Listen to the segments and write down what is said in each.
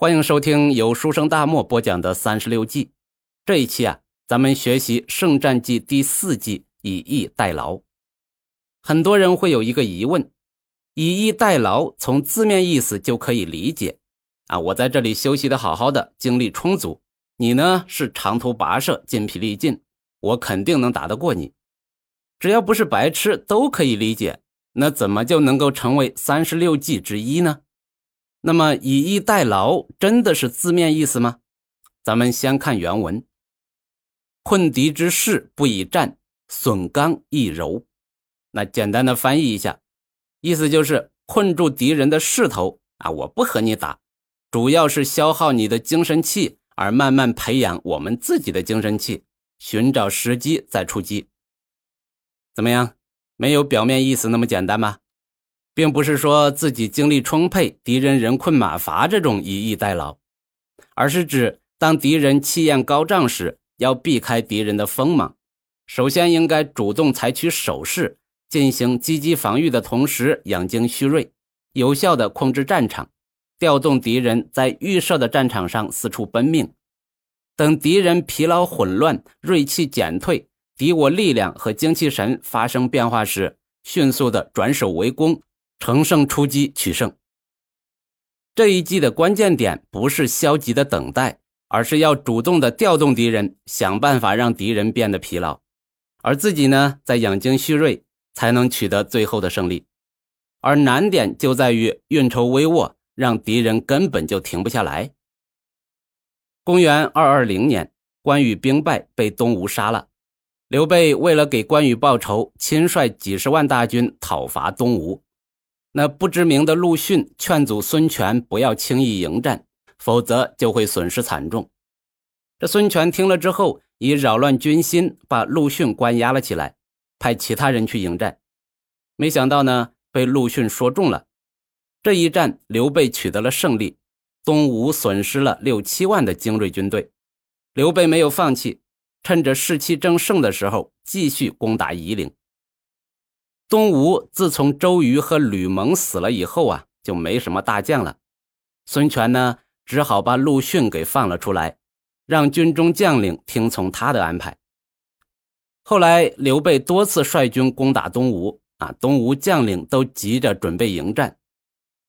欢迎收听由书生大漠播讲的三十六计。这一期啊，咱们学习《圣战记》第四计“以逸待劳”。很多人会有一个疑问：“以逸待劳”从字面意思就可以理解啊，我在这里休息的好好的，精力充足，你呢是长途跋涉，筋疲力尽，我肯定能打得过你。只要不是白痴，都可以理解。那怎么就能够成为三十六计之一呢？那么以逸待劳真的是字面意思吗？咱们先看原文：困敌之势不以战，损刚易柔。那简单的翻译一下，意思就是困住敌人的势头啊，我不和你打，主要是消耗你的精神气，而慢慢培养我们自己的精神气，寻找时机再出击。怎么样？没有表面意思那么简单吧？并不是说自己精力充沛，敌人人困马乏这种以逸待劳，而是指当敌人气焰高涨时，要避开敌人的锋芒，首先应该主动采取守势，进行积极防御的同时养精蓄锐，有效的控制战场，调动敌人在预设的战场上四处奔命。等敌人疲劳混乱，锐气减退，敌我力量和精气神发生变化时，迅速的转守为攻。乘胜出击取胜。这一计的关键点不是消极的等待，而是要主动的调动敌人，想办法让敌人变得疲劳，而自己呢，在养精蓄锐，才能取得最后的胜利。而难点就在于运筹帷幄，让敌人根本就停不下来。公元二二零年，关羽兵败，被东吴杀了。刘备为了给关羽报仇，亲率几十万大军讨伐东吴。那不知名的陆逊劝阻孙权不要轻易迎战，否则就会损失惨重。这孙权听了之后，以扰乱军心，把陆逊关押了起来，派其他人去迎战。没想到呢，被陆逊说中了。这一战，刘备取得了胜利，东吴损失了六七万的精锐军队。刘备没有放弃，趁着士气正盛的时候，继续攻打夷陵。东吴自从周瑜和吕蒙死了以后啊，就没什么大将了。孙权呢，只好把陆逊给放了出来，让军中将领听从他的安排。后来刘备多次率军攻打东吴啊，东吴将领都急着准备迎战，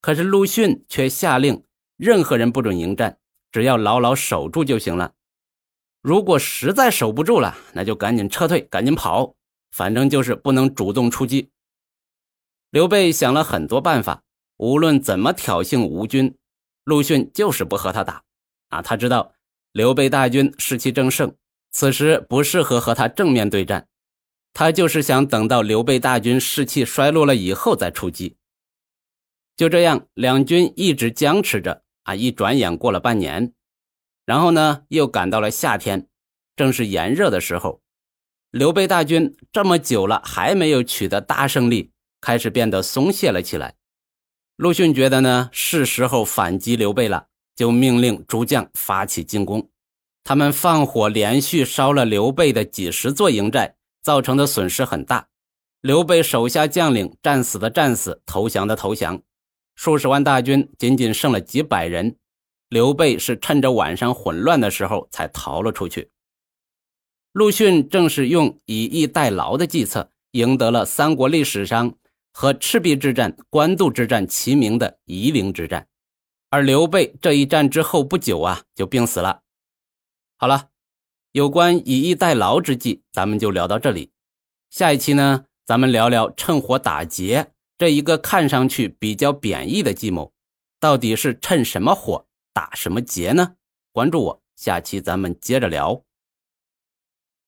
可是陆逊却下令，任何人不准迎战，只要牢牢守住就行了。如果实在守不住了，那就赶紧撤退，赶紧跑。反正就是不能主动出击。刘备想了很多办法，无论怎么挑衅吴军，陆逊就是不和他打。啊，他知道刘备大军士气正盛，此时不适合和他正面对战，他就是想等到刘备大军士气衰落了以后再出击。就这样，两军一直僵持着。啊，一转眼过了半年，然后呢，又赶到了夏天，正是炎热的时候。刘备大军这么久了还没有取得大胜利，开始变得松懈了起来。陆逊觉得呢是时候反击刘备了，就命令诸将发起进攻。他们放火连续烧了刘备的几十座营寨，造成的损失很大。刘备手下将领战死的战死，投降的投降，数十万大军仅仅剩了几百人。刘备是趁着晚上混乱的时候才逃了出去。陆逊正是用以逸待劳的计策，赢得了三国历史上和赤壁之战、官渡之战齐名的夷陵之战。而刘备这一战之后不久啊，就病死了。好了，有关以逸待劳之计，咱们就聊到这里。下一期呢，咱们聊聊趁火打劫这一个看上去比较贬义的计谋，到底是趁什么火打什么劫呢？关注我，下期咱们接着聊。